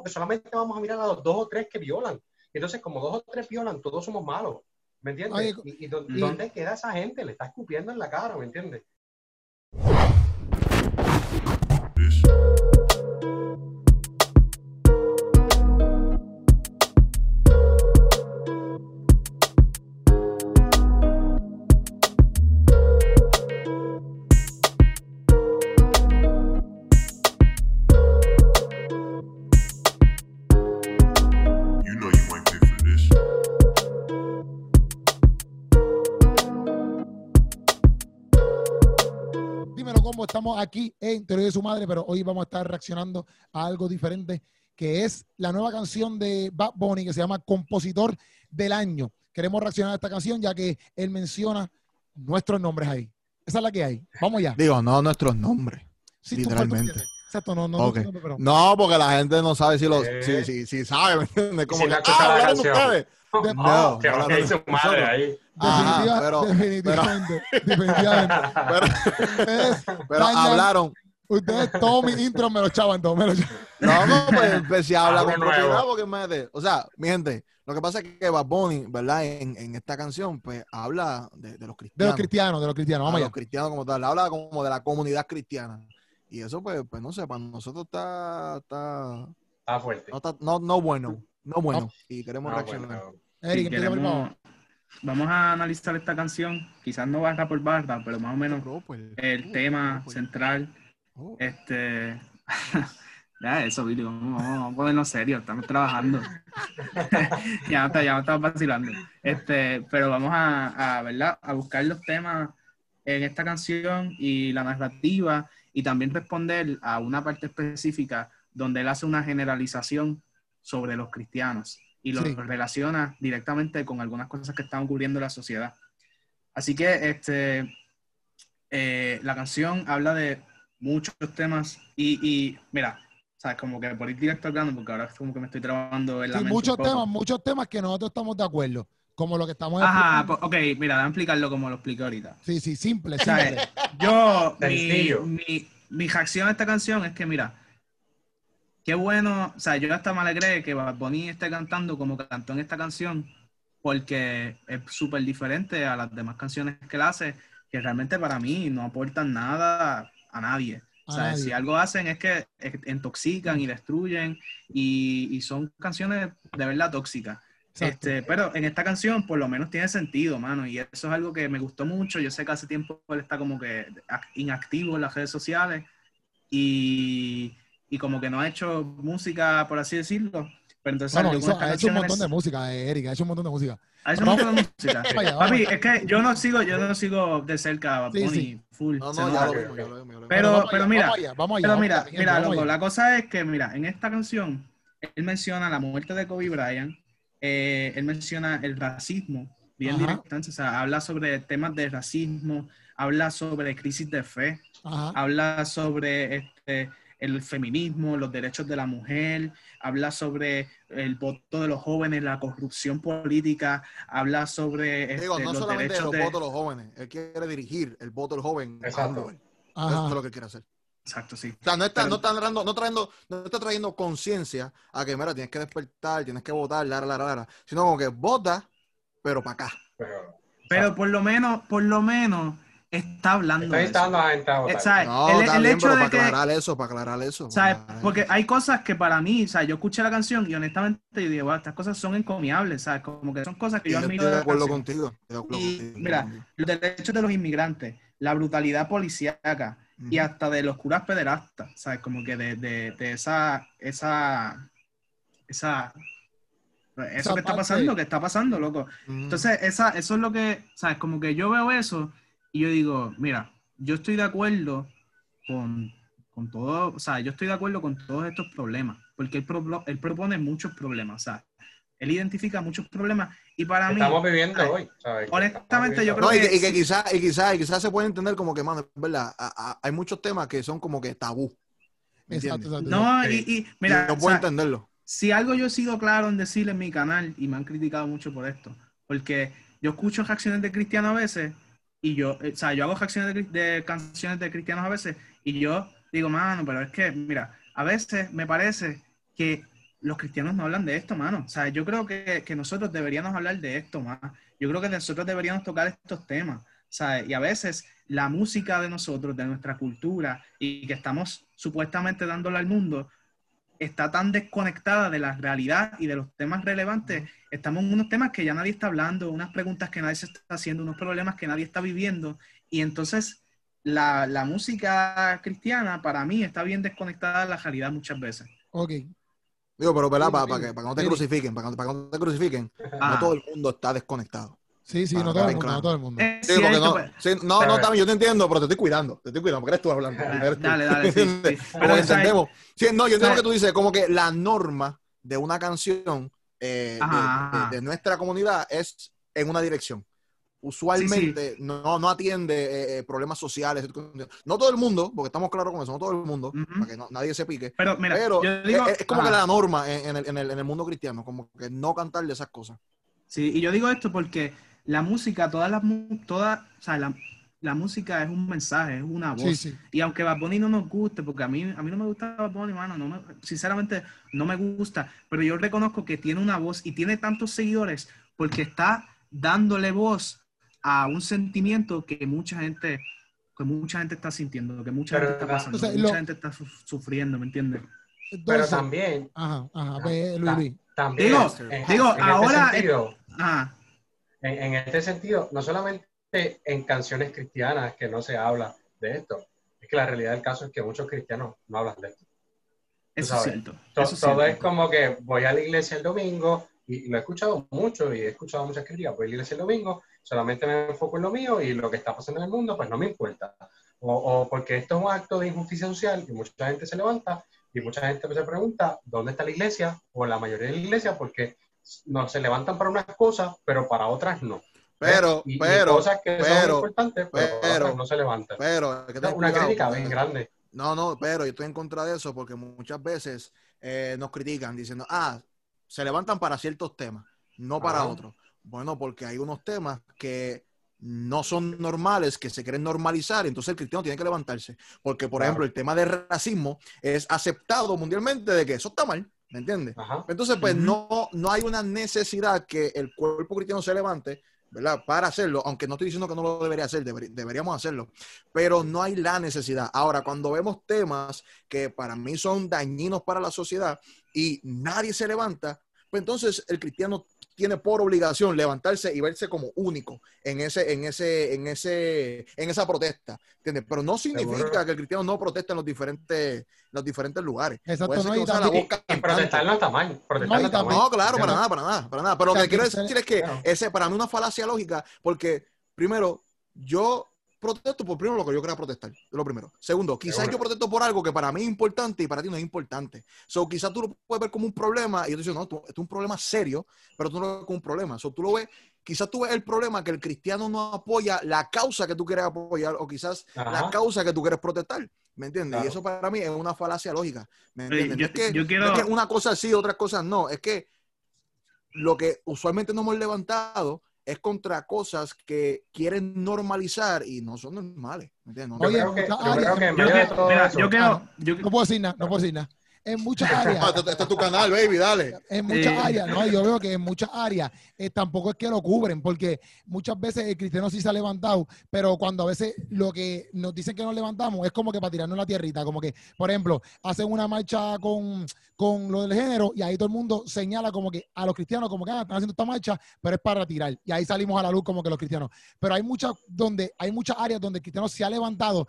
porque solamente vamos a mirar a los dos o tres que violan. Entonces, como dos o tres violan, todos somos malos. ¿Me entiendes? Oye, ¿Y, y- dónde queda esa gente? Le está escupiendo en la cara, ¿me entiendes? Aquí en Teoría de su madre, pero hoy vamos a estar reaccionando a algo diferente, que es la nueva canción de Bad Bunny que se llama Compositor del Año. Queremos reaccionar a esta canción ya que él menciona nuestros nombres ahí. Esa es la que hay. Vamos ya. Digo, no nuestros nombres. Sí, literalmente. tú. Exacto, no, no, Ok. no, no, pero- No, porque la gente no sabe si lo, Eh. si, si, si sabe, ¿me entiendes? Como si que, ah, la canción. ustedes. De- No, que no, no, no, su madre ahí. Ajá, pero- definitivamente, definitivamente. Pero, Ustedes, pero dañan- hablaron. ustedes todos mis intros me lo chavan, todos me lo chavan. No, no, pues empecé a hablar Algo con propiedad porque me de, O sea, mi gente, lo que pasa es que Bad Bunny, ¿verdad? En, en esta canción, pues habla de, de los De cristianos. los cristianos, de los cristianos. Vamos los allá. cristianos como tal. Habla como de la comunidad cristiana. Y eso, pues, pues no sé, para nosotros está, está, Está fuerte. no, está- no, no bueno, no bueno. No. Y queremos No, reaccionar. bueno. Eric, Si queremos- vamos a analizar esta canción, quizás no barra por barra, pero más o menos Oh, pues, el oh, tema central. oh. Este. ya, eso, Billy, vamos, vamos a ponernos serios, estamos trabajando. ya, está, ya estamos vacilando. Este, pero vamos a, a, ¿verdad? a buscar los temas en esta canción y la narrativa y también responder a una parte específica donde él hace una generalización sobre los cristianos y lo Sí. relaciona directamente con algunas cosas que están ocurriendo en la sociedad. Así que este, eh, la canción habla de muchos temas y, y mira, sabes, como que por ir directo al grano, porque ahora es como que me estoy trabando en la Sí, mente muchos temas, muchos temas que nosotros estamos de acuerdo. Como lo que estamos Ajá, explicando. po- ok, mira, déjame explicarlo como lo expliqué ahorita. Sí, sí, simple, ¿Sabes? simple. Yo, mi, mi, mi reacción a esta canción es que, mira, qué bueno, o sea, yo hasta me alegré que Bad Bunny esté cantando como cantó en esta canción, porque es súper diferente a las demás canciones que él hace, que realmente para mí no aportan nada a nadie. O sea, si algo hacen es que intoxican y destruyen y, y son canciones de verdad tóxicas. Exacto. Este, pero en esta canción por lo menos tiene sentido, mano, y eso es algo que me gustó mucho. Yo sé que hace tiempo él está como que ac- inactivo en las redes sociales y, y como que no ha hecho música, por así decirlo. Pero entonces Bueno, hizo- ha hecho un montón de música, eh, Eric, ha hecho un montón de música. ha hecho un montón de música. Papi, es que yo no sigo, yo no sigo de cerca a Sí, sí. full. No, no, ya lo ya lo. Pero- pero mira, Pero mira, mira, loco, la cosa es que, mira, en esta canción, él menciona la muerte de Kobe Bryant, eh, él menciona el racismo, bien directamente, o sea, habla sobre temas de racismo, habla sobre crisis de fe, Ajá. habla sobre este, el feminismo, los derechos de la mujer, habla sobre el voto de los jóvenes, la corrupción política, habla sobre este, Digo, no los solamente derechos los votos de los jóvenes, él quiere dirigir el voto del joven. Exacto. Eso es lo que quiere hacer. Exacto, sí. O sea, no está, Pero- no está trayendo, no trayendo, no está trayendo conciencia a que, mira, tienes que despertar, tienes que votar, la, la, la, la, sino como que vota, pero para acá. Pero, Pero por lo menos, por lo menos, está hablando está de eso. invitando a la gente a votar. ¿sabes? No, el, está el bien, hecho pero de para que, aclarar eso, para aclarar eso. ¿sabes? para aclarar Porque eso. hay cosas que para mí, o sea, yo escuché la canción y honestamente yo digo, wow, estas cosas son encomiables, ¿sabes? Como que son cosas que Y yo yo admiro estoy de acuerdo contigo. estoy de acuerdo Y, contigo, mira. Los derechos de los inmigrantes, la brutalidad policíaca y hasta de los curas pederastas, ¿sabes? Como que de, de, de esa, esa, esa, eso que está pasando, que está pasando, loco. Entonces, esa, eso es lo que, ¿sabes? Como que yo veo eso y yo digo, mira, yo estoy de acuerdo con, con todo, o sea, yo estoy de acuerdo con todos estos problemas, porque él, pro- él propone muchos problemas, o sea, él identifica muchos problemas y para mí, Estamos viviendo ¿sabes? hoy. ¿sabes? Honestamente, Estamos yo viviendo creo No, y que, y que- que quizás y quizá, y quizá se puede entender como que, mano, verdad, a- a- hay muchos temas que son como que tabú. ¿me Exacto, exacto. no, y, y Y mira, yo o puedo sea, entenderlo. si algo yo he sido claro en decirle en mi canal y me han criticado mucho por esto, porque yo escucho reacciones de cristianos a veces y yo, eh, o sea, yo hago de canciones de cristianos a veces y yo digo, mano, pero es que, mira, a veces me parece que los cristianos no hablan de esto, mano. O sea, yo creo que, que nosotros deberíamos hablar de esto más. Yo creo que nosotros deberíamos tocar estos temas. ¿sabes? Y a veces la música de nosotros, de nuestra cultura, y que estamos supuestamente dándole al mundo, está tan desconectada de la realidad y de los temas relevantes. Estamos en unos temas que ya nadie está hablando, unas preguntas que nadie se está haciendo, unos problemas que nadie está viviendo. Y entonces la, la música cristiana para mí está bien desconectada de la realidad muchas veces. Ok. Digo, pero Para, para que, para que no te crucifiquen, para que, para que no te crucifiquen, Ah. no todo el mundo está desconectado. Sí, sí, no todo el mundo, no todo el mundo. Es Sí, porque cierto, no, pues. sí, no, Pero- no, también yo te entiendo, pero te estoy cuidando, te estoy cuidando, porque eres tú hablando. eres tú. Dale, dale, sí, Pero, entendemos. Sí, no, yo entiendo lo que tú dices, como que la norma de una canción eh, de- Ajá, de, ajá. de nuestra comunidad es en una dirección. Usualmente No, no atiende eh, eh, problemas sociales. No todo el mundo, porque estamos claros con eso, no todo el mundo, para que no- nadie se pique. Pero mira, pero yo digo, es, es como ajá. que la norma en, en el, en el- en el mundo cristiano, como que no cantar de esas cosas. Sí, y yo digo esto porque la música, todas las, todas, o sea, la, la música es un mensaje, es una voz. Sí, sí. Y aunque Bad Bunny no nos guste, porque a mí, a mí no me gusta Bad Bunny, mano, no me- sinceramente no me gusta, pero yo reconozco que tiene una voz y tiene tantos seguidores porque está dándole voz a un sentimiento que mucha gente, que mucha gente está sintiendo, que mucha Pero, gente está pasando, o sea, que lo- mucha gente está su- sufriendo, ¿me entiendes? Pero también, ajá, ajá, ve, Luis, Luis. también Digo, en, digo, en ahora- este sentido, Ajá, en, en este sentido, no solamente en canciones cristianas que no se habla de esto, es que la realidad del caso es que muchos cristianos no hablan de esto. eso es cierto. To- eso es todo es como que voy a la iglesia el domingo y lo he escuchado mucho y he escuchado muchas críticas. Voy a la iglesia el domingo, solamente me enfoco en lo mío y lo que está pasando en el mundo, pues no me importa. O, o porque esto es un acto de injusticia social y mucha gente se levanta y mucha gente se pregunta dónde está la iglesia o la mayoría de la iglesia porque no se levantan para unas cosas, pero para otras no. Pero, Y- y pero, cosas que son pero, importantes, pero, pero, no se levantan. pero, que tener una cuidado, crítica bien grande. No, no, pero yo estoy en contra de eso porque muchas veces eh, nos critican diciendo, ah, se levantan para ciertos temas, no para otros. Bueno, porque hay unos temas que no son normales, que se quieren normalizar, entonces el cristiano tiene que levantarse. Porque, por Claro. ejemplo, el tema del racismo es aceptado mundialmente de que eso está mal, ¿me entiendes? Ajá. Entonces, pues no, no hay una necesidad que el cuerpo cristiano se levante, ¿verdad? Para hacerlo, aunque no estoy diciendo que no lo debería hacer, deber- deberíamos hacerlo, pero no hay la necesidad. Ahora, cuando vemos temas que para mí son dañinos para la sociedad y nadie se levanta, pues entonces el cristiano tiene por obligación levantarse y verse como único en ese, en ese, en ese, en esa protesta, ¿entiendes? Pero no significa Seguro. que el cristiano no proteste en los diferentes, los diferentes lugares. Exacto, no, y también- protestar no está mal. Protestar No, está mal. No, claro, para nada, para nada, para nada. Pero lo que quiero decir es que Claro. ese para mí una falacia lógica, porque primero, yo protesto por primero lo que yo quiera protestar, lo primero. Segundo, quizás yo protesto por algo que para mí es importante y para ti no es importante. So, quizás tú lo puedes ver como un problema y yo te digo, no, tú- esto es un problema serio, pero tú no lo ves como un problema. So, tú lo ves, quizás tú ves el problema que el cristiano no apoya la causa que tú quieres apoyar o quizás la causa que tú quieres protestar. ¿Me entiendes? Y eso para mí es una falacia lógica. ¿Me Oye, entiendes? yo- no, es que, yo no quiero- es que una cosa sí, otras cosas no. Es que lo que usualmente no hemos levantado es contra cosas que quieren normalizar y no son normales. ¿me entiendes? No- Yo Oye, creo que, yo creo que en Yo, medio de que- todo mira, eso, yo Ah, yo- No puedo decir nada, no puedo decir nada. En muchas áreas, este, este es tu canal, baby, dale. en muchas áreas, no, yo veo que en muchas áreas eh, tampoco es que lo cubren, porque muchas veces el cristiano sí se ha levantado, pero cuando a veces lo que nos dicen que nos levantamos es como que para tirarnos la tierrita, como que, por ejemplo, hacen una marcha con, con lo del género y ahí todo el mundo señala como que a los cristianos como que ah, están haciendo esta marcha, pero es para tirar. Y ahí salimos a la luz como que los cristianos. Pero hay muchas donde hay muchas áreas donde el cristiano se ha levantado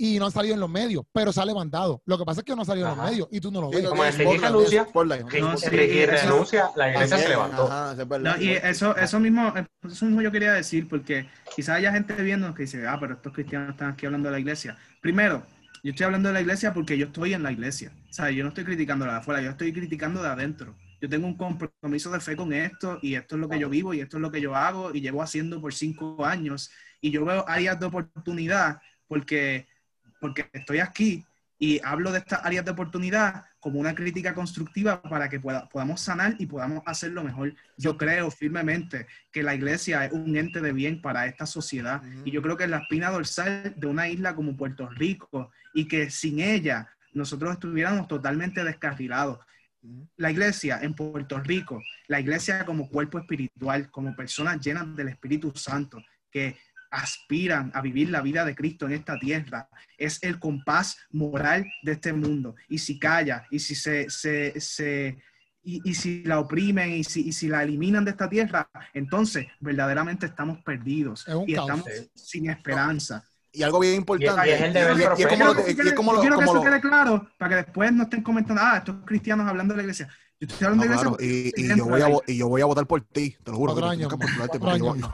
y no ha salido en los medios, pero se ha levantado. Lo que pasa es que no ha salido en los medios y tú no lo ves. Como spotlight, renuncia, renuncia, la iglesia se También, levantó. ajá, es. No, y eso, eso mismo, eso mismo yo quería decir, porque quizás haya gente viendo que dice, ah, pero estos cristianos están aquí hablando de la iglesia. Primero, yo estoy hablando de la iglesia porque yo estoy en la iglesia. O sea, yo no estoy criticando la de afuera, yo estoy criticando de adentro. Yo tengo un compromiso de fe con esto y esto es lo que yo vivo y esto es lo que yo hago y llevo haciendo por cinco años. Y yo veo áreas de oportunidad porque, porque estoy aquí y hablo de estas áreas de oportunidad como una crítica constructiva para que pueda- podamos sanar y podamos hacerlo mejor. Yo creo firmemente que la iglesia es un ente de bien para esta sociedad y yo creo que es la espina dorsal de una isla como Puerto Rico y que sin ella nosotros estuviéramos totalmente descarrilados. La iglesia en Puerto Rico, la iglesia como cuerpo espiritual, como personas llenas del Espíritu Santo, que aspiran a vivir la vida de Cristo en esta tierra, es el compás moral de este mundo. Y si calla, y si se, se, se- y, y si la oprimen, y si, y si la eliminan de esta tierra, entonces verdaderamente estamos perdidos Es y caos. estamos sin esperanza. Y algo bien importante. Y es el deber y- y es profético. como lo- Yo y quiero, es como yo lo- quiero que como eso lo- quede claro para que después no estén comentando, ah, estos cristianos hablando de la iglesia. Yo estoy hablando No, de la claro, iglesia. y, yo voy a, dentro vo- y yo voy a votar por ti, te lo juro. Otro que año más, otro año yo-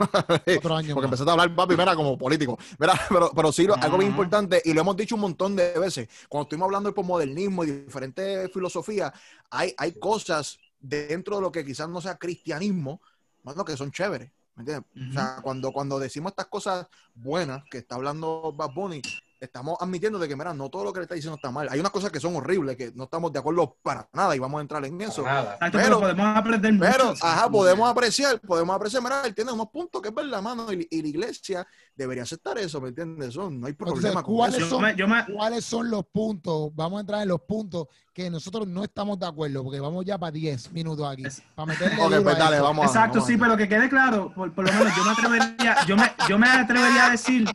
Otro año Porque más. empezaste a hablar, papi, mira, como político. Mira, pero, pero sí, lo- algo bien importante, y lo hemos dicho un montón de veces, cuando estuvimos hablando del posmodernismo y diferentes filosofías, hay, hay cosas dentro de lo que quizás no sea cristianismo, bueno, que son chéveres. ¿Me entiendes? O sea, cuando, cuando decimos estas cosas buenas que está hablando Bad Bunny, estamos admitiendo de que, mira, no todo lo que le está diciendo está mal. Hay unas cosas que son horribles, que no estamos de acuerdo para nada y vamos a entrar en eso. Nada. Exacto, Pero- pero, podemos aprender mucho. Pero, ajá, podemos apreciar, podemos apreciar, mira, él tiene unos puntos que es verdad, mano, y, y la iglesia debería aceptar eso, ¿me entiendes? Eso, no hay problema con ¿cuáles eso. Yo me, yo me- ¿Cuáles son los puntos? Vamos a entrar en los puntos que nosotros no estamos de acuerdo, porque vamos ya para 10 minutos aquí. Es- Para meterle Ok, duro pues a dale, vamos a Exacto, vamos a- sí, pero que quede claro, por, por lo menos yo me atrevería, yo me, yo me atrevería a decir,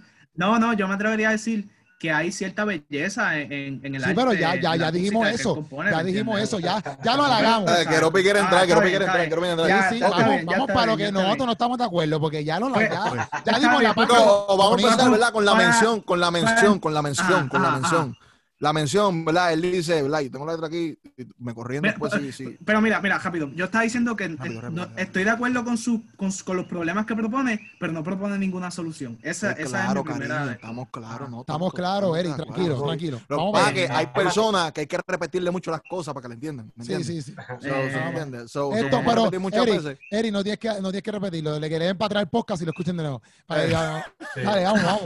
no, no, yo me atrevería a decir que hay cierta belleza en, en, en el Sí, arte, pero ya, ya, ya dijimos eso. compone, Ya ¿me dijimos eso, ya, ya lo halagamos. Quiero quiere Ah, entrar, quiero quiere está entrar, quiero entrar. Ya, Sí, sí, ya está vamos, bien, ya vamos para lo que ya nosotros bien. no estamos de acuerdo, porque ya lo Pues, ya, pues, ya está dimos la pues, parte. No, vamos a empezar, ¿verdad? Con la mención, con la mención, con la mención, con la mención. La mención, ¿verdad? Él dice, ¿verdad? Yo tengo la letra aquí, y me corriendo después sí, sí. Pero mira, mira, rápido. Yo estaba diciendo que Rápido, eh, rápido, no- rápido. estoy de acuerdo con, su, con, con los problemas que propone, pero no propone ninguna solución. Esa, Sí, esa claro, es mi primera. cariño, estamos claros, ¿no? Estamos claros, Eric, tranquilo, tranquilo. Lo que Vamos pasa a es que hay personas que hay que repetirle mucho las cosas para que la entiendan, ¿me Sí, entiendes? sí, sí. So, Eh, so. So, so, Esto, a pero, Eric, veces. Eric, no tienes que, no tienes que repetirlo. Le que le den para atrás el podcast y lo escuchen de nuevo. Para que ya- Sí. Dale, vamos, vamos.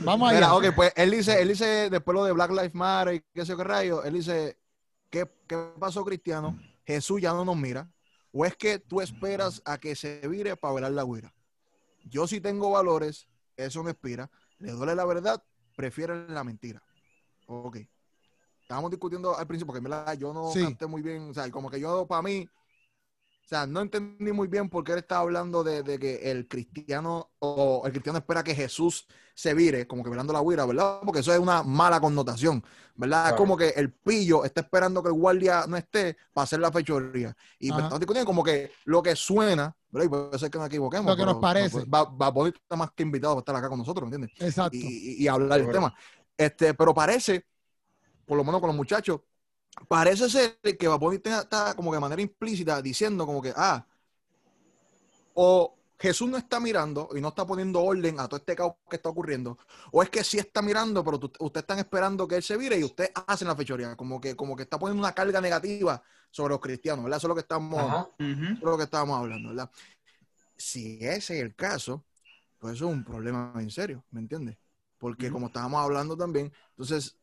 Vamos allá. Mira, ok, pues él dice, él dice, después lo de Black Lives Matter y qué sé yo qué rayo, él dice, ¿qué, qué pasó, Cristiano? Jesús ya no nos mira. ¿O es que tú esperas a que se vire para velar la güira? Yo sí tengo valores, eso me inspira. Le duele la verdad, prefieren la mentira. Ok. Estábamos discutiendo al principio, porque en verdad yo no Sí. muy bien, o sea, como que yo para mí, o sea, no entendí muy bien por qué él estaba hablando de, de que el cristiano o el cristiano espera que Jesús se vire, como que velando la huira, ¿verdad? Porque eso es una mala connotación, ¿verdad? Es como que el pillo está esperando que el guardia no esté para hacer la fechoría. Y estamos discutiendo como que lo que suena, ¿verdad? Y puede ser que nos equivoquemos. Lo que nos parece. Va, va, Bonnie está más que invitado para estar acá con nosotros, ¿me entiendes? Exacto. y, y- y hablar del tema. Este, pero parece, por lo menos con los muchachos, parece ser que Baboni está como que de manera implícita diciendo como que, ah, o Jesús no está mirando y no está poniendo orden a todo este caos que está ocurriendo, o es que sí está mirando, pero ustedes están esperando que él se vire y ustedes hacen la fechoría, como que, como que está poniendo una carga negativa sobre los cristianos, ¿verdad? Eso es lo que estamos, lo que estábamos hablando, ¿verdad? Si ese es el caso, pues eso es un problema en serio, ¿me entiendes? Porque como estábamos hablando también, entonces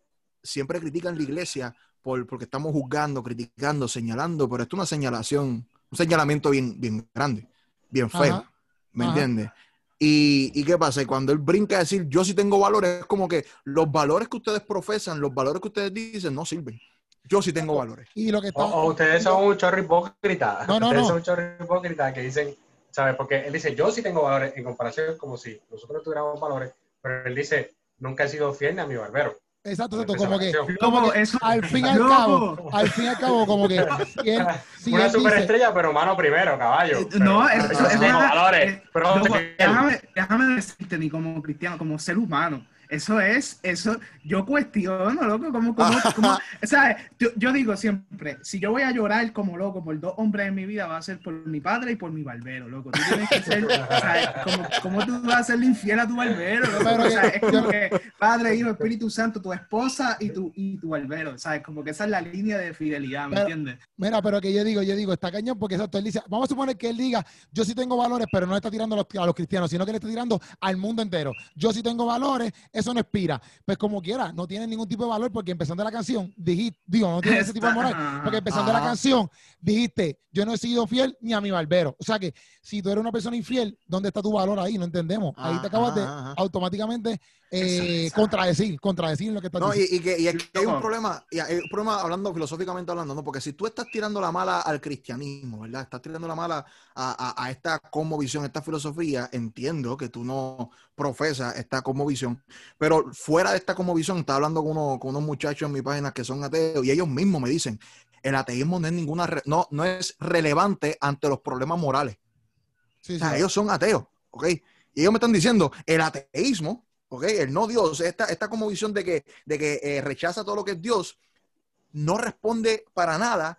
siempre critican la iglesia por, porque estamos juzgando, criticando, señalando, pero esto es una señalación, un señalamiento bien, bien grande, bien feo, Ajá. ¿me Ajá. entiendes? Y, ¿Y qué pasa? Y cuando él brinca a decir, yo sí tengo valores, es como que los valores que ustedes profesan, los valores que ustedes dicen, no sirven. Yo sí tengo valores. Y lo que O, está. o ustedes son un chorro hipócrita. No, no, ustedes no. son un chorro hipócrita que dicen, ¿sabes? Porque él dice, yo sí tengo valores en comparación como si nosotros no tuviéramos valores, pero él dice, nunca he sido fiel ni a mi barbero. Exacto, exacto. Como que, canción. como que eso- al fin y al cabo, al fin y al cabo, como que si él, si Una él dice, superestrella, pero mano primero, caballo. Eh, no, Pero- eso- pero es valores, Eh, pero Loco, fiel. déjame, déjame decirte, ni como cristiano, como ser humano. Eso es, eso, yo cuestiono, loco, como, como, como- sea, yo, yo digo siempre, si yo voy a llorar como loco por dos hombres en mi vida, va a ser por mi padre y por mi barbero, loco. Tú tienes que ser, sea, como, como tú vas a serle infiel a tu barbero, loco. Pero O sea, que- es como que Padre, Hijo, Espíritu Santo, tu esposa y tu, y tu barbero, ¿sabes? Como que esa es la línea de fidelidad, ¿me Pero- entiendes? Mira, pero que yo digo, yo digo, está cañón porque exacto, él dice, vamos a suponer que él diga, yo sí tengo valores, pero no le está tirando a los, a los cristianos, sino que le está tirando al mundo entero. Yo sí tengo valores, eso no expira. Pues como quiera, no tiene ningún tipo de valor porque empezando la canción, dijiste, digo, no tiene ese tipo de moral, porque empezando la canción, dijiste, yo no he sido fiel ni a mi barbero. O sea que si tú eres una persona infiel, ¿dónde está tu valor ahí? No entendemos. Ahí te acabas de automáticamente eh, contradecir, contradecir lo que está No, diciendo. y que, y es que hay un problema, y hay un problema hablando filosóficamente hablando, ¿no? Porque si tú estás tirando la mala al cristianismo, ¿verdad? Estás tirando la mala a, a, a esta cosmovisión, esta filosofía, entiendo que tú no profesas esta cosmovisión, pero fuera de esta cosmovisión, estaba hablando con, uno- con unos muchachos en mi página que son ateos y ellos mismos me dicen, el ateísmo no es ninguna, re- no, no es relevante ante los problemas morales. Sí, O sea, sí. ellos son ateos, ¿ok? Y ellos me están diciendo, el ateísmo, El no Dios, esta, esta como visión de que, de que eh, rechaza todo lo que es Dios, no responde para nada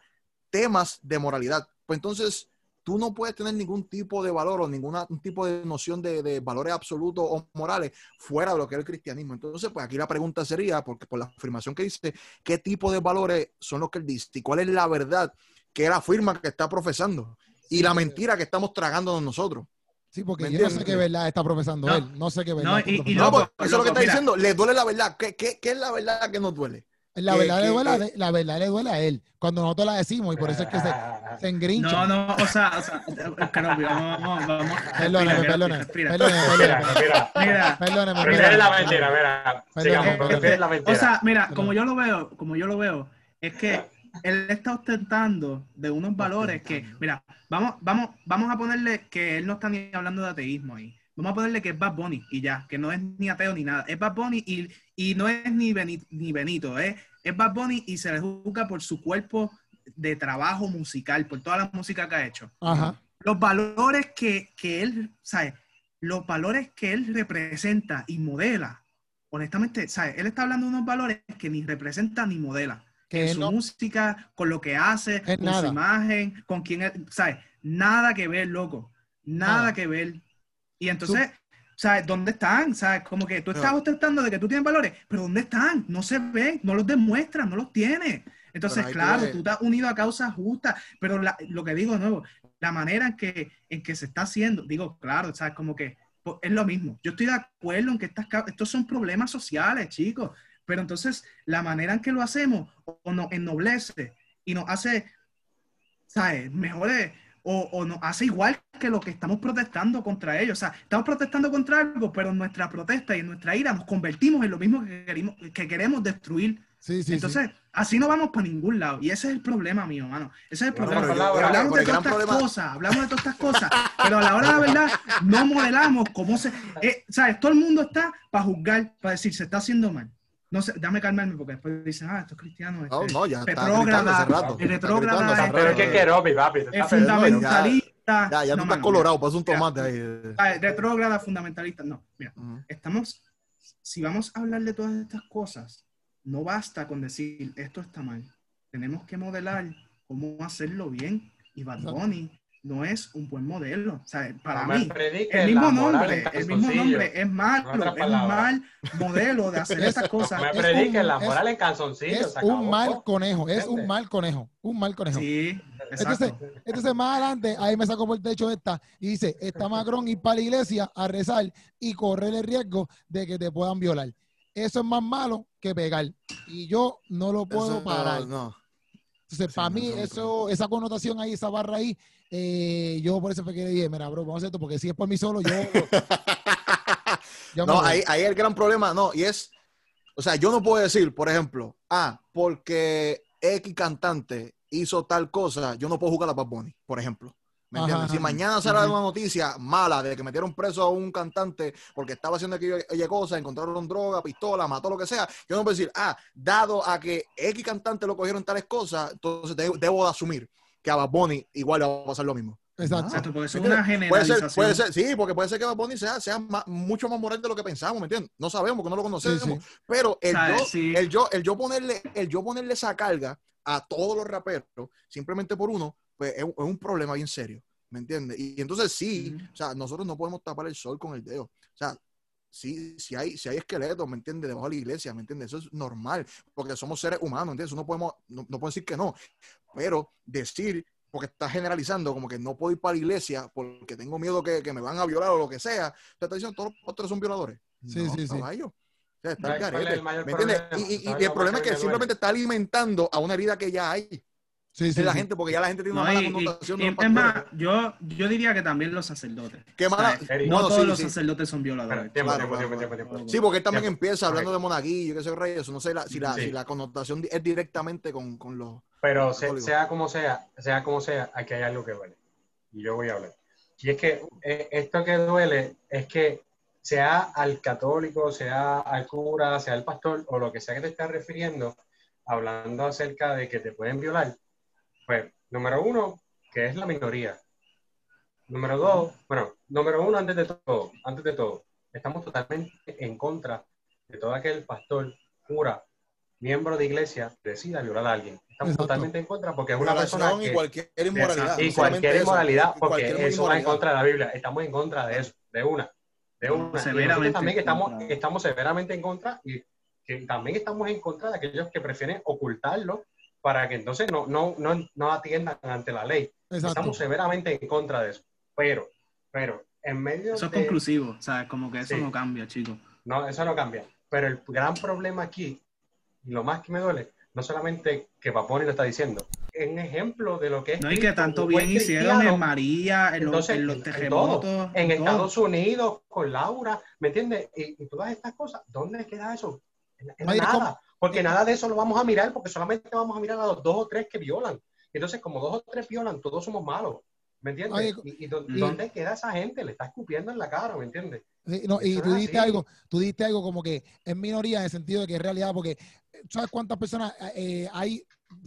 temas de moralidad. Pues entonces, tú no puedes tener ningún tipo de valor o ningún tipo de noción de, de valores absolutos o morales fuera de lo que es el cristianismo. Entonces, pues aquí la pregunta sería, porque por la afirmación que dice, ¿qué tipo de valores son los que él dice? ¿Y cuál es la verdad que él afirma que está profesando? Y la mentira que estamos tragándonos nosotros. Sí, porque ¿Me yo no sé qué verdad está profesando No. él. No sé qué verdad. No, está y- y. No, Loco, eso es lo que está mira. diciendo. Le duele la verdad. ¿Qué, qué, qué es la verdad que nos duele? la, verdad le duele a, la verdad le duele a él. Cuando nosotros la decimos y por eso es que se, se engrincha. No, no, o sea, o sea, vamos, vamos, vamos. Perdóname, perdóname. Perdóname, Mira, perdóname. mira. Mira, Perdóname, Prefiere mira. la mentira, mira. Sigamos, prefiere la mentira. O sea, mira, como yo lo veo, como yo lo veo, es que él está ostentando de unos valores que, mira, vamos, vamos, vamos a ponerle que él no está ni hablando de ateísmo ahí. Vamos a ponerle que es Bad Bunny y ya, que no es ni ateo ni nada. Es Bad Bunny y, y no es ni Benito, ni Benito ¿eh? es Bad Bunny y se le juzga por su cuerpo de trabajo musical, por toda la música que ha hecho Ajá. los valores que, que él, ¿sabes? Los valores que él representa y modela. Honestamente, ¿sabes? Él está hablando de unos valores que ni representa ni modela. En su no- música, con lo que hace, Es con nada. su imagen, con quién él, ¿sabes? Nada que ver, loco. Nada, Nada. que ver. Y entonces, ¿sabes? ¿Dónde están? ¿Sabes? Como que tú estás Pero- ostentando de que tú tienes valores, pero ¿dónde están? No se ven, no los demuestran, no los tienes. Entonces, claro, tú estás unido a causas justas, pero la- lo que digo de nuevo, la manera en que, en que se está haciendo, digo, claro, ¿sabes? Como que pues, es lo mismo. Yo estoy de acuerdo en que estas, estos son problemas sociales, chicos, pero entonces la manera en que lo hacemos o, o nos ennoblece y nos hace, ¿sabes? Mejores o, o nos hace igual que lo que estamos protestando contra ellos. O sea, estamos protestando contra algo, pero en nuestra protesta y en nuestra ira nos convertimos en lo mismo que queremos, que queremos destruir. Sí, sí, Entonces, así no vamos para ningún lado. Y ese es el problema mío, mano. Ese es el Bueno, problema. pero hablamos de todas estas problema- cosas, hablamos de todas estas cosas, pero a la hora de la verdad no modelamos cómo se... eh, ¿Sabes? Todo el mundo está para juzgar, para decir, se está haciendo mal. No sé, dame calmarme porque después dicen, ah, estos cristianos... No, este, no, ya está retrógrada, retrógrada, este, Pero es que mi papi. es fundamentalista. Ya, ya tú No, estás mano, colorado, pasa un mira. tomate ahí. ¿sabes? Retrógrada, fundamentalista. No, mira, Ujú. estamos, si vamos a hablar de todas estas cosas, no basta con decir esto está mal. Tenemos que modelar cómo hacerlo bien. Y Bad. Bunny no es un buen modelo. O sea, para No me mí, el mismo nombre, el mismo nombre es malo, es un mal modelo de hacer estas cosas. Me Es prediques un- la es- moral en calzoncillo. Es un mal conejo, es un mal conejo, un mal conejo. Sí, Entonces, exacto. entonces más adelante, ahí me sacó por el techo esta y dice, está Macron ir para la iglesia a rezar y correr el riesgo de que te puedan violar. Eso es más malo que pegar. Y yo no lo puedo Eso, parar. no. Entonces, Sí, para mí, eso no eso, esa connotación ahí, esa barra ahí, eh, yo por eso fue que le dije, mira, bro, vamos a hacer esto, porque si es por mí solo, yo... No, ahí, ahí el gran problema, no, y es, o sea, yo no puedo decir, por ejemplo, ah, porque X cantante hizo tal cosa, yo no puedo jugar a Bad Bunny, por ejemplo. ¿Me Ajá, entiendes? Si ajá. mañana sale Ujú. una noticia mala de que metieron preso a un cantante porque estaba haciendo aquella cosa, encontraron droga, pistola, mató lo que sea, yo no puedo decir, ah, dado a que X cantante lo cogieron tales cosas, entonces debo, debo de asumir que a Bad Bunny igual le va a pasar lo mismo. Exacto. Exacto, porque eso es ¿Me una entiendes? Puede ser, generalización. puede ser, sí, porque puede ser que Bad Bunny sea, sea más- mucho más moral de lo que pensamos, ¿me entiendes? No sabemos, porque no lo conocemos. Sí, sí. Pero el yo, Sí. el, yo, el, yo ponerle, el yo ponerle esa carga a todos los raperos, simplemente por uno, pues es, un- es un problema bien serio, ¿me entiendes? Y, y entonces sí, Ujú. o sea, nosotros no podemos tapar el sol con el dedo. O sea, sí, si hay, si hay esqueletos, ¿me entiendes? Debajo de la iglesia, ¿me entiendes? Eso es normal, porque somos seres humanos, ¿entiendes? Eso no podemos, no, no puedo decir que no, pero decir, porque estás generalizando, como que no puedo ir para la iglesia porque tengo miedo que, que me van a violar o lo que sea, te está diciendo todos los pastores son violadores. Sí, No, sí, sí. caballo. O sea, está ¿Sabes el cuál es garete, el mayor ¿me entiendes? Y, y- y ¿Sabes el problema es que que me simplemente está alimentando a una herida que ya hay. Sí, sí, la sí. gente, porque ya la gente tiene No, una mala y- connotación y- es más, yo, yo diría que también los sacerdotes. Qué mala- O sea, Eric, no bueno, todos sí, los sí. sacerdotes son violadores. tiempo, Claro, tiempo, claro, tiempo, tiempo, tiempo. Sí, porque él también Tiempo. empieza hablando de monaguillo, qué sé yo, rey, eso. No sé la- si, la, Sí. si la connotación es directamente con, con los... Pero se- sea como sea, sea como sea, aquí hay algo que duele. Y yo voy a hablar. Y es que eh, esto que duele es que sea al católico, sea al cura, sea al pastor o lo que sea que te estés refiriendo, hablando acerca de que te pueden violar, pues, número uno, que es la minoría. Número dos, bueno, número uno, antes de todo, antes de todo, estamos totalmente en contra de todo aquel pastor, cura, miembro de iglesia que decida violar a alguien. Estamos Exacto. totalmente en contra porque es una persona Violación y que... cualquier inmoralidad. y cualquier inmoralidad, y porque cualquier eso va en contra de la Biblia. Estamos en contra de eso, de una. De una. Y Severamente también que en estamos, contra. que estamos severamente en contra y que también estamos en contra de aquellos que prefieren ocultarlo para que entonces no, no, no, no atiendan ante la ley. Exacto. Estamos severamente en contra de eso. Pero, pero, en medio Eso es conclusivo, o sea, como que eso Sí. no cambia, chicos. No, eso no cambia. Pero el gran problema aquí, y lo más que me duele, no solamente que Paponi lo está diciendo, es un ejemplo de lo que es. No, y que tanto bien hicieron en María, en los, Entonces, en los en- en terremotos. en. Estados Unidos, con Laura, ¿me entiendes? Y, y todas estas cosas, ¿dónde queda eso? En, en nada. Porque nada de eso lo vamos a mirar, porque solamente vamos a mirar a los dos o tres que violan. Entonces, como dos o tres violan, todos somos malos, ¿me entiendes? Oye, y, y dó- y- ¿dónde queda esa gente? Le está escupiendo en la cara, ¿me entiendes? Sí, no, y tú dijiste algo, tú dijiste algo como que es minoría en el sentido de que es realidad, porque eh, ¿sabes cuántas personas eh, hay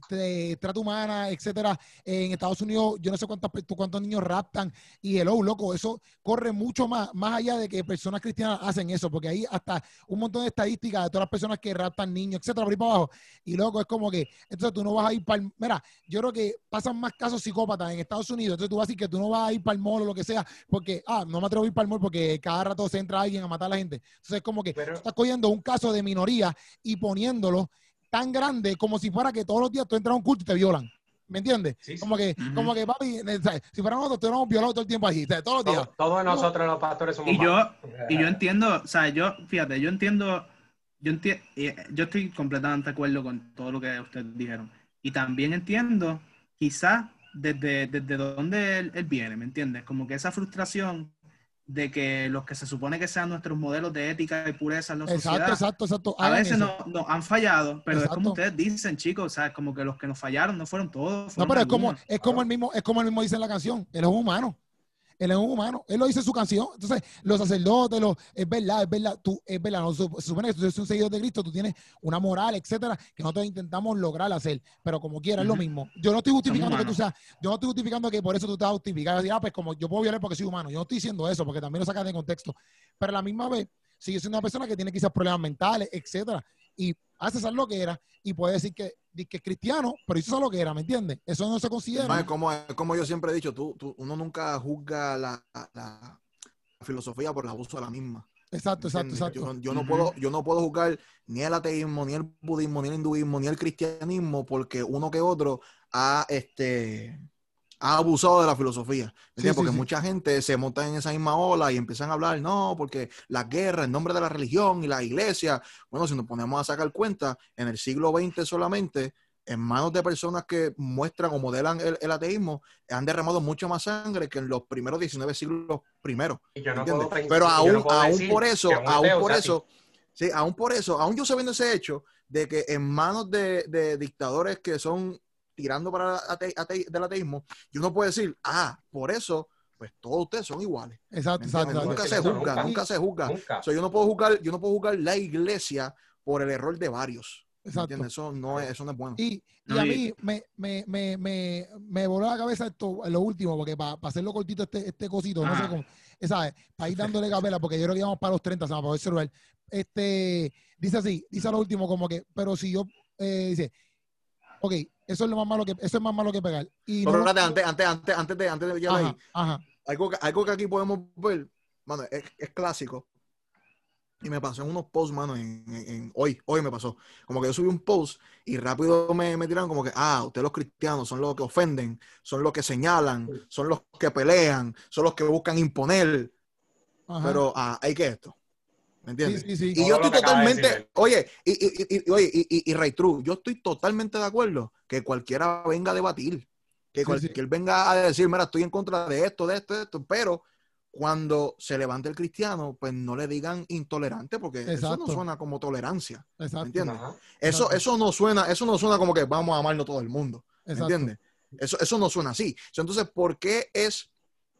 de trata humana, etcétera, en Estados Unidos? Yo no sé cuántas, cuántos niños raptan y hello, loco, eso corre mucho más, más allá de que personas cristianas hacen eso, porque hay hasta un montón de estadísticas de todas las personas que raptan niños, etcétera, por ahí para abajo. Y loco, es como que, entonces tú no vas a ir para Mira, yo creo que pasan más casos psicópatas en Estados Unidos, entonces tú vas a decir que tú no vas a ir para el mall o lo que sea, porque, ah, no me atrevo a ir para el mall porque cada rato se entra alguien a matar a la gente. Entonces es como que Pero- tú estás cogiendo un caso de minoría y poniéndolo tan grande como si fuera que todos los días tú entras a un culto y te violan. ¿Me entiendes? Sí, sí. Como que, como que, papi, eh, ¿sabes? si fuéramos nosotros, estuviéramos violados todo el tiempo allí, ¿sabes? todos los días. Todos, todos nosotros los pastores somos Y yo, malos. y yo entiendo, o sea, yo, fíjate, yo entiendo, yo entiendo, yo estoy completamente de acuerdo con todo lo que ustedes dijeron. Y también entiendo, quizás, desde, desde dónde él, él viene, ¿me entiendes? Como que esa frustración de que los que se supone que sean nuestros modelos de ética y pureza en la Exacto, sociedad, exacto, exacto. a veces eso. no, no han fallado, pero es como ustedes dicen, chicos, o sea, como que los que nos fallaron no fueron todos. No, pero es como, es como el mismo, es como el mismo dice en la canción. Él es un humano. Él es un humano. Él lo dice en su canción. Entonces, los sacerdotes, los, es verdad, es verdad. Tú, es verdad. No, se supone que tú eres un seguidor de Cristo, tú tienes una moral, etcétera, que nosotros intentamos lograr hacer. Pero como quiera, es lo mismo. Yo no estoy justificando que tú seas, yo no estoy justificando que por eso tú te vas a justificar. Ah, pues como yo puedo violar porque soy humano. Yo no estoy diciendo eso, porque también lo sacas de contexto. Pero a la misma vez, sigue siendo una persona que tiene quizás problemas mentales, etcétera. Y hace esa loquera y puede decir que, di que es cristiano, pero hizo esa loquera, ¿me entiendes? Eso no se considera. Es como, como yo siempre he dicho, tú, tú- uno nunca juzga la, la filosofía por el abuso de la misma. Exacto, exacto, exacto. Yo, no- yo no Ujú. puedo, yo no puedo juzgar ni el ateísmo, ni el budismo, ni el hinduismo, ni el cristianismo, porque uno que otro ha, este, ha abusado de la filosofía. porque sí. mucha gente se monta en esa misma ola y empiezan a hablar, no, porque la guerra en nombre de la religión y la iglesia. Bueno, si nos ponemos a sacar cuenta, en el siglo XX solamente, en manos de personas que muestran o modelan el, el ateísmo, han derramado mucha más sangre que en los primeros 19 siglos primeros. Y yo no Pero yo aún, no aún por eso, aún por eso, sí, aún por eso, aún yo sabiendo ese hecho de que en manos de, de dictadores que son tirando para el ate- ate- del ateísmo, yo no puedo decir, ah, por eso, pues todos ustedes son iguales. Exacto, ¿me exacto. Nunca se juzga, nunca. nunca se juzga. Nunca. O sea, yo no puedo juzgar, yo no puedo juzgar la iglesia por el error de varios. ¿me Exacto. entiendes? Eso no es, eso no es bueno. Y, a mí me, me, me, me, me voló la cabeza esto, lo último, porque para hacerlo cortito este, este cosito, no sé cómo, ¿sabes? Para ir dándole cabela, porque yo creo que íbamos para los 30, se me apagó el celular. Este, dice así, dice lo último como que, pero si yo, eh, dice, ok, eso es lo más malo que, eso es más malo que pegar. Y Pero no- espérate, antes, antes, antes, antes de, antes de llegar ahí, ajá, ajá, algo que, algo que aquí podemos ver, mano, es, es clásico. Y me pasó en unos posts, mano, en, en- en- hoy, hoy me pasó. Como que yo subí un post y rápido me, me tiraron como que, ah, ustedes los cristianos son los que ofenden, son los que señalan, son los que pelean, son los que buscan imponer. ajá. Pero, ah, hay que esto. ¿Me entiendes? Sí, sí, sí. Y Todo yo estoy de totalmente, él. oye, y, y, y, oye, y, y, y Ray True, yo estoy totalmente de acuerdo que cualquiera venga a debatir, que Sí, cualquier venga a decir, mira, estoy en contra de esto, de esto, de esto, pero cuando se levante el cristiano, pues no le digan intolerante, porque eso no suena como tolerancia, ¿me Exacto. entiendes? Ajá. Eso, Exacto. eso no suena, eso no suena como que vamos a amarnos todo el mundo, ¿me entiendes? Eso, eso no suena así. Entonces, ¿por qué es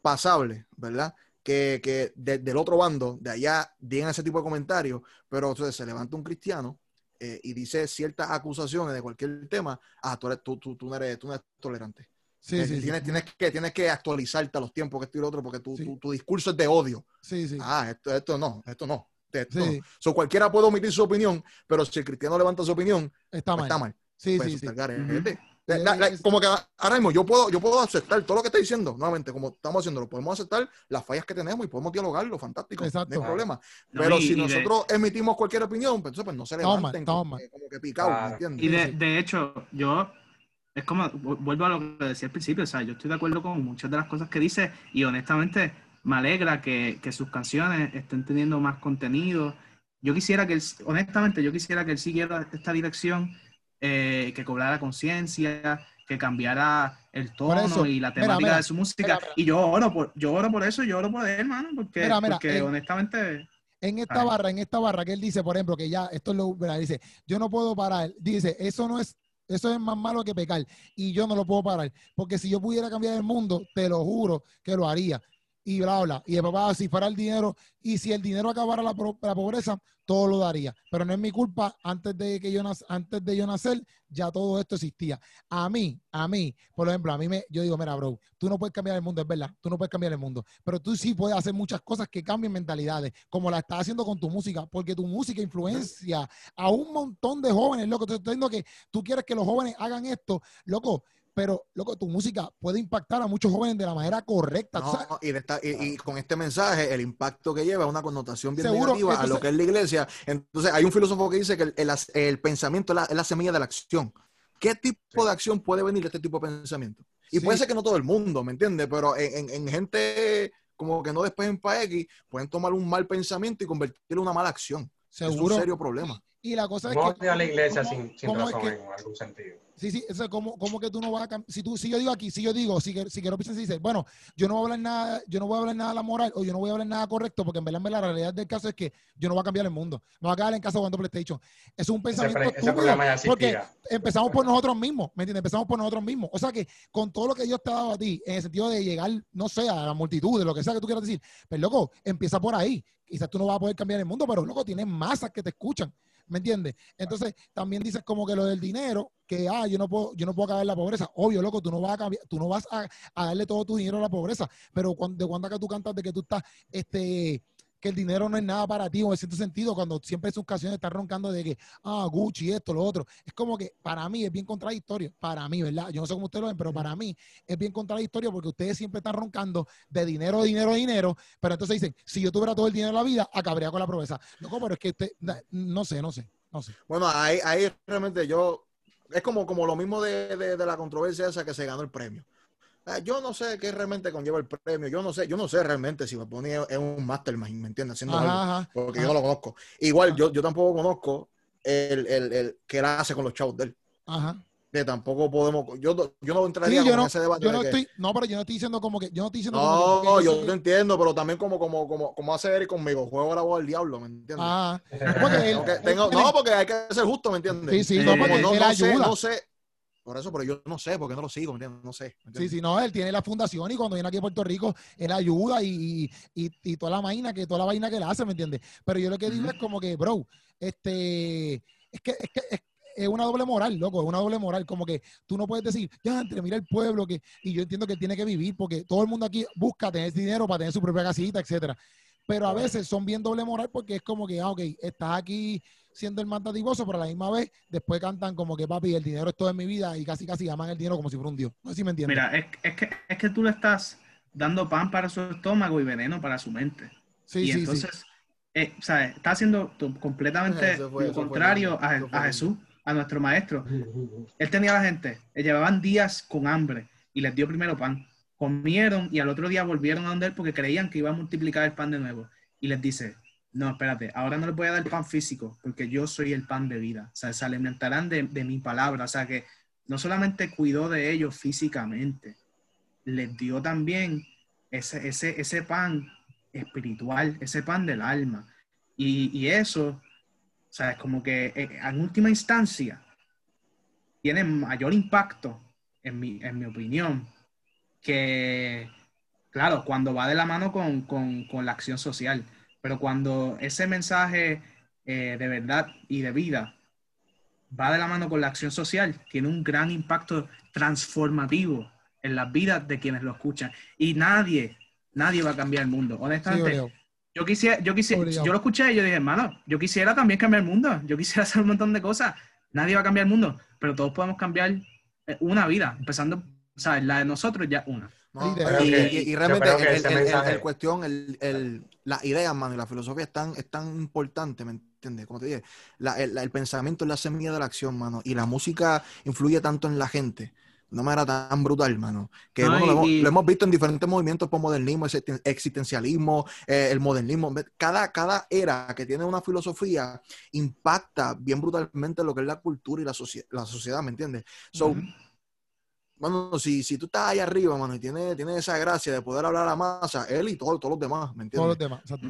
pasable, verdad? Que, que de- del otro bando, de allá, digan ese tipo de comentarios, pero entonces se levanta un cristiano eh, y dice ciertas acusaciones de cualquier tema, ah, tú, eres, tú, tú, tú no eres, tú no eres tolerante. Sí, Eh, sí, sí. tienes, tienes, que, tienes que actualizarte a los tiempos que esto y lo otro, porque tu, Sí. tu, tu discurso es de odio. Sí, sí. Ah, esto, esto no, esto no. Esto Sí. no. So, cualquiera puede omitir su opinión, pero si el cristiano levanta su opinión, Está pues mal. está mal. Sí, Pues sí, sí. está al garete. Sí, La- la- como que ahora mismo yo puedo, yo puedo aceptar todo lo que está diciendo, nuevamente, como estamos haciendo, lo podemos aceptar las fallas que tenemos y podemos dialogarlo, fantástico, Exacto. no hay problema. No, Pero y- si y de- nosotros emitimos cualquier opinión, pues, entonces pues no se levanten estamos como, que- como que picados, Claro. ¿me entiendes? Y de, hecho, yo, es como, vu- vuelvo a lo que decía al principio, o sea, yo estoy de acuerdo con muchas de las cosas que dice y honestamente me alegra que, que sus canciones estén teniendo más contenido. Yo quisiera que él, honestamente, yo quisiera que él siguiera esta dirección, eh, que cobrara conciencia, que cambiara el tono eso, y la temática mira, de su música. mira, mira. Y yo oro por, yo oro por eso, yo oro por él, hermano, porque, Mira, mira, porque en- honestamente, En esta Ay. barra, en esta barra que él dice, por ejemplo, que ya, esto es lo, ¿verdad? dice, yo no puedo parar, dice, eso no es, eso es más malo que pecar, y yo no lo puedo parar, porque si yo pudiera cambiar el mundo, te lo juro que lo haría, y bla, bla, y de papá, si fuera el dinero, y si el dinero acabara la, la pobreza, todo lo daría, pero no es mi culpa, antes de que yo, antes de yo nacer, ya todo esto existía. A mí, a mí, por ejemplo, a mí me, yo digo, mira, bro, tú no puedes cambiar el mundo, es verdad, tú no puedes cambiar el mundo, pero tú sí puedes hacer muchas cosas que cambien mentalidades, como la estás haciendo con tu música, porque tu música influencia a un montón de jóvenes, loco. Te estoy diciendo que tú quieres que los jóvenes hagan esto, loco, pero, loco, tu música puede impactar a muchos jóvenes de la manera correcta. No, sabes. y, de esta- y- y con este mensaje, el impacto que lleva es una connotación bien Seguro, negativa a lo que es la iglesia. Entonces, hay un filósofo que dice que el, el- el pensamiento es la, es la semilla de la acción. ¿Qué tipo de acción puede venir de este tipo de pensamiento? Y Sí. puede ser que no todo el mundo, ¿me entiendes? Pero en, en- en gente como que no despejen para X, pueden tomar un mal pensamiento y convertirlo en una mala acción. Seguro. Es un serio problema. Y la cosa es No que. a la iglesia ¿cómo- sin, sin cómo es razón que- en algún sentido. Sí, sí, eso es como, como que tú no vas a. Si, tú, si yo digo aquí, si yo digo, si, que- si quiero si dice, bueno, yo no voy a hablar nada, yo no voy a hablar nada de la moral o yo no voy a hablar nada correcto, porque en verdad, en verdad, la realidad del caso es que yo no voy a cambiar el mundo. Me voy a quedar en casa jugando PlayStation. Es un Ese, pensamiento ese estúpido, ya porque empezamos por nosotros mismos, ¿me entiendes? Empezamos por nosotros mismos. O sea que con todo lo que Dios te ha dado a ti, en el sentido de llegar, no sé, a la multitud, de lo que sea que tú quieras decir, pues loco, empieza por ahí. Quizás tú no vas a poder cambiar el mundo, pero loco, tienes masas que te escuchan. ¿Me entiendes? Entonces, también dices como que lo del dinero, que ah, yo no puedo, yo no puedo acabar la pobreza. Obvio, loco, tú no vas a cambiar, tú no vas a, darle todo tu dinero a la pobreza. Pero cuando, de cuando acá tú cantas de que tú estás, este, que el dinero no es nada para ti, o en cierto sentido, cuando siempre en sus canciones está roncando de que, ah, Gucci, esto, lo otro. Es como que para mí es bien contradictorio, para mí, ¿verdad? Yo no sé cómo ustedes lo ven, pero para mí es bien contradictorio porque ustedes siempre están roncando de dinero, dinero, dinero, pero entonces dicen, si yo tuviera todo el dinero de la vida, acabaría con la pobreza. Loco, pero es que usted, no sé, no sé, no sé. Bueno, ahí, ahí realmente yo, es como, como lo mismo de, de- de la controversia esa que se ganó el premio. Ah, Yo no sé qué realmente conlleva el premio. Yo no sé, yo no sé realmente si Bad Bunny es es un mastermind, ¿me entiendes? Haciendo algo, Ajá, porque ajá. yo no lo conozco. Igual, yo, yo tampoco conozco el, el, el que él hace con los chavos de él. Ajá. Que tampoco podemos, yo, no- yo no Sí, entraría yo no, en ese debate. yo de no que- no, pero yo no estoy diciendo como que, yo no estoy diciendo como que- no, yo te que- entiendo, pero también como, como, como, como hace Eric conmigo, juego la voz del diablo, ¿me entiendes? Ah, porque él- Tengo que- él tengo- tiene- no, porque hay que ser justo, ¿me entiendes? Sí, sí, no, porque no, él no sé, ayuda. no sé. Por eso, pero yo no sé, porque no lo sigo. No sé. ¿me Sí, sí, no, él tiene la fundación y cuando viene aquí a Puerto Rico, él ayuda y, y, y- toda la vaina que toda la vaina que él hace, ¿me entiendes? Pero yo lo que digo es como que, bro, este, es que, es que es, es una doble moral, loco, es una doble moral, como que tú no puedes decir, ya, entre mira el pueblo, que, y yo entiendo que él tiene que vivir, porque todo el mundo aquí busca tener dinero para tener su propia casita, etcétera. Pero a veces son bien doble moral porque es como que, ah, ok, estás aquí siendo el más dadivoso, pero a la misma vez después cantan como que, papi, el dinero es todo en mi vida y casi casi llaman el dinero como si fuera un dios. No sé si me entiendes. mira, es, es que, es que tú le estás dando pan para su estómago y veneno para su mente. sí, y sí, sí. entonces, eh, o sea, está haciendo completamente fue- lo fue contrario a. Jesús, a nuestro maestro. Él tenía a la gente, eh, llevaban días con hambre y les dio primero pan. Comieron y al otro día volvieron a donde él porque creían que iba a multiplicar el pan de nuevo. Y les dice, no, espérate, ahora no les voy a dar pan físico, porque yo soy el pan de vida. O sea, se alimentarán de, de mi palabra. O sea, que no solamente cuidó de ellos físicamente, les dio también ese, ese, ese pan espiritual, ese pan del alma. Y, y eso, o sea, es como que eh, en última instancia tiene mayor impacto, en mi, en mi opinión, que, claro, cuando va de la mano con, con, con la acción social, pero cuando ese mensaje eh, de verdad y de vida va de la mano con la acción social, tiene un gran impacto transformativo en las vidas de quienes lo escuchan. Y nadie, nadie va a cambiar el mundo. Sí, Honestamente, obligado. yo quisiera, yo quisiera, Obligado. yo lo escuché y yo dije, hermano, yo quisiera también cambiar el mundo. Yo quisiera hacer un montón de cosas. Nadie va a cambiar el mundo, pero todos podemos cambiar eh, una vida, empezando, o sea, la de nosotros ya una. No, que- y- y realmente el, el- el- mensaje- el cuestión, el, el- las ideas, mano, y la filosofía es tan, es tan importante, ¿me entiendes? Como te dije, la- el, el pensamiento es la semilla de la acción, mano, y la música influye tanto en la gente, de una manera tan brutal, mano, que No, bueno, lo, hemos, y- lo hemos visto en diferentes movimientos por modernismo, existen- existencialismo, eh, el modernismo, cada, cada era que tiene una filosofía impacta bien brutalmente lo que es la cultura y la, socie- la sociedad, ¿me entiendes? So, Ujú. Mano, si, si tú estás ahí arriba, mano, y tienes, tienes esa gracia de poder hablar a la masa, él y todo- todos los demás, ¿me Todos los entiendes? demás. exacto.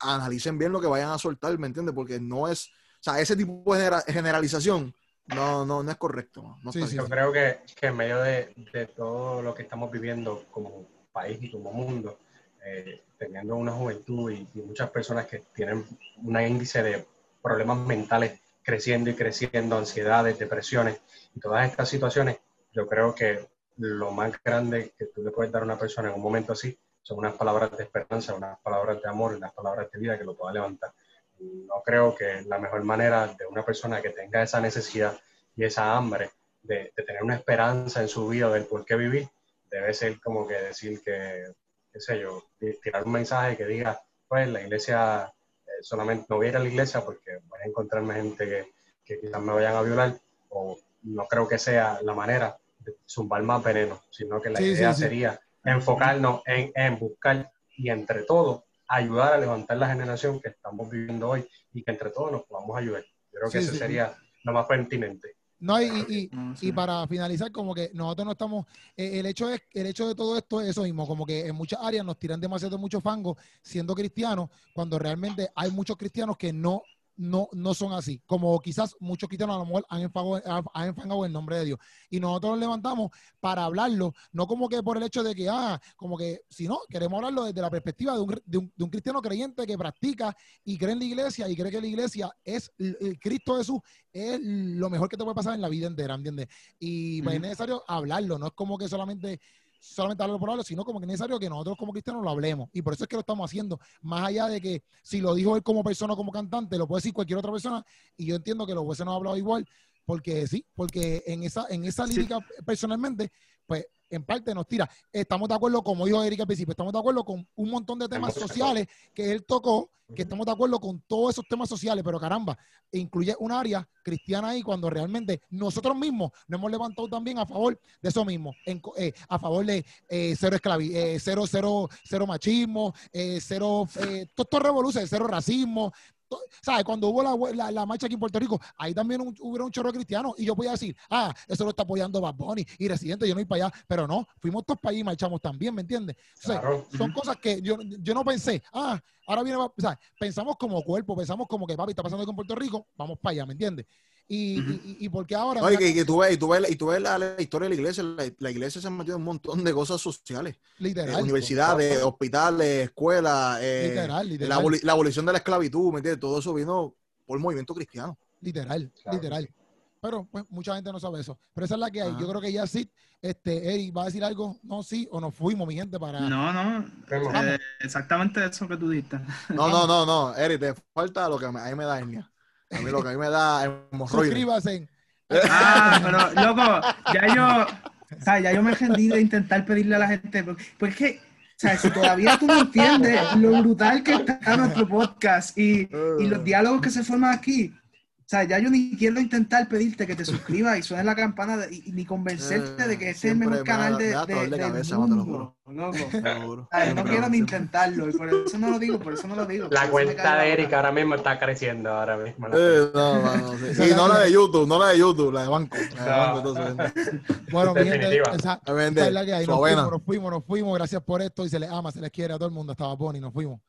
Analicen bien lo que vayan a soltar, ¿me entiendes? Porque no es, o sea, ese tipo de genera- generalización no, no, no es correcto. no Sí, está sí. Yo creo que, que en medio de, de todo lo que estamos viviendo como país y como mundo, eh, teniendo una juventud y, y muchas personas que tienen un índice de problemas mentales creciendo y creciendo, ansiedades, depresiones y todas estas situaciones, yo creo que lo más grande que tú le puedes dar a una persona en un momento así son unas palabras de esperanza, unas palabras de amor, unas palabras de vida que lo pueda levantar. No creo que la mejor manera de una persona que tenga esa necesidad y esa hambre de, tener una esperanza en su vida del por qué vivir, debe ser como que decir que, qué sé yo, ti- tirar un mensaje que diga, pues la iglesia, eh, solamente no voy a ir a la iglesia porque voy a encontrarme gente que, que quizás me vayan a violar, o no creo que sea la manera zumbar más veneno, sino que la Sí, sí, idea sí. sería enfocarnos en, en buscar y entre todos ayudar a levantar la generación que estamos viviendo hoy y que entre todos nos podamos ayudar. Yo creo que Sí, eso sí. sería lo más pertinente. No, y, y- y- No, sí. y para finalizar, como que nosotros no estamos, eh, el hecho es, el hecho de todo esto es eso mismo, como que en muchas áreas nos tiran demasiado mucho fango siendo cristianos, cuando realmente hay muchos cristianos que no, no, no son así. Como quizás muchos cristianos a lo mejor han enfangado, han- enfangado el nombre de Dios. Y nosotros nos levantamos para hablarlo, no como que por el hecho de que, ah, como que, si no, queremos hablarlo desde la perspectiva de un, de un- de un cristiano creyente que practica y cree en la iglesia y cree que la iglesia es el, Cristo Jesús es lo mejor que te puede pasar en la vida entera, ¿entiendes? Y pues, es necesario hablarlo, no es como que solamente solamente hablarlo por hablarlo, sino como que es necesario que nosotros como cristianos lo hablemos. Y por eso es que lo estamos haciendo. Más allá de que si lo dijo él como persona, como cantante, lo puede decir cualquier otra persona. Y yo entiendo que los jueces no han hablado igual, porque sí, porque en esa, en esa Sí. lírica personalmente, pues en parte nos tira. Estamos de acuerdo, como dijo Erika al principio, estamos de acuerdo con un montón de temas sociales que él tocó, que estamos de acuerdo con todos esos temas sociales, pero caramba, incluye un área cristiana ahí cuando realmente nosotros mismos nos hemos levantado también a favor de eso mismo, en eh, a favor de eh, cero esclavi, eh, cero, cero, cero machismo, eh, cero, todo esto cero racismo. ¿Sabes? Cuando hubo la, la, la marcha aquí en Puerto Rico, ahí también un, hubo un chorro de cristianos y yo podía decir, ah, eso lo está apoyando Bad Bunny y Residente, yo no voy para allá, pero no, fuimos todos para allá y marchamos también, ¿me entiendes? Claro. son cosas que yo, yo no pensé, ah, ahora viene, o sea, pensamos como cuerpo, pensamos como que papi está pasando con Puerto Rico, vamos para allá, ¿me entiendes? Y, Ujú. y, y, y por qué ahora... No, y que, tú ves, y tú ves, y tú ves la, la historia de la iglesia, la, la iglesia se ha metido en un montón de cosas sociales. Eh, literal, universidades, hospitales, escuelas, eh, literal, la, literal, aboli- la abolición de la esclavitud, ¿me entiendes? Todo eso vino por el movimiento cristiano. literal, Claro. literal. Pero pues mucha gente no sabe eso. Pero esa es la que hay. Yo creo que ya sí, este, Eric, ¿va a decir algo? No, sí, o nos fuimos, mi gente, para... No, no, eh, exactamente eso que tú dijiste. No, no, no, no, Eric, te falta lo que a mí me da hernia. A mí lo que a mí me da hemorroides. Suscríbase en... Ah, pero loco, ya yo, o sea, ya yo me rendí de intentar pedirle a la gente, porque, porque es que, o sea, si todavía tú no entiendes lo brutal que está nuestro podcast y, y los diálogos que se forman aquí, sea, ya yo ni quiero intentar pedirte que te suscribas y suene la campana de- y, y ni convencerte Eh, de que este es el mejor me canal de, de- cabeza, mundo, no quiero ni intentarlo y por eso no lo digo, por eso no lo digo. La cuenta de. Eric ahora mismo está creciendo ahora mismo. Eh, no, mano, sí. Esa Y no la de YouTube, no la de YouTube, la de banco. La de banco, entonces. Bueno, mi gente, Definitiva. esa, A vender esa es la que hay. fuimos, nos fuimos, nos fuimos. Gracias por esto. Y se les ama, se les quiere a todo el mundo. Estaba Bonnie, nos fuimos.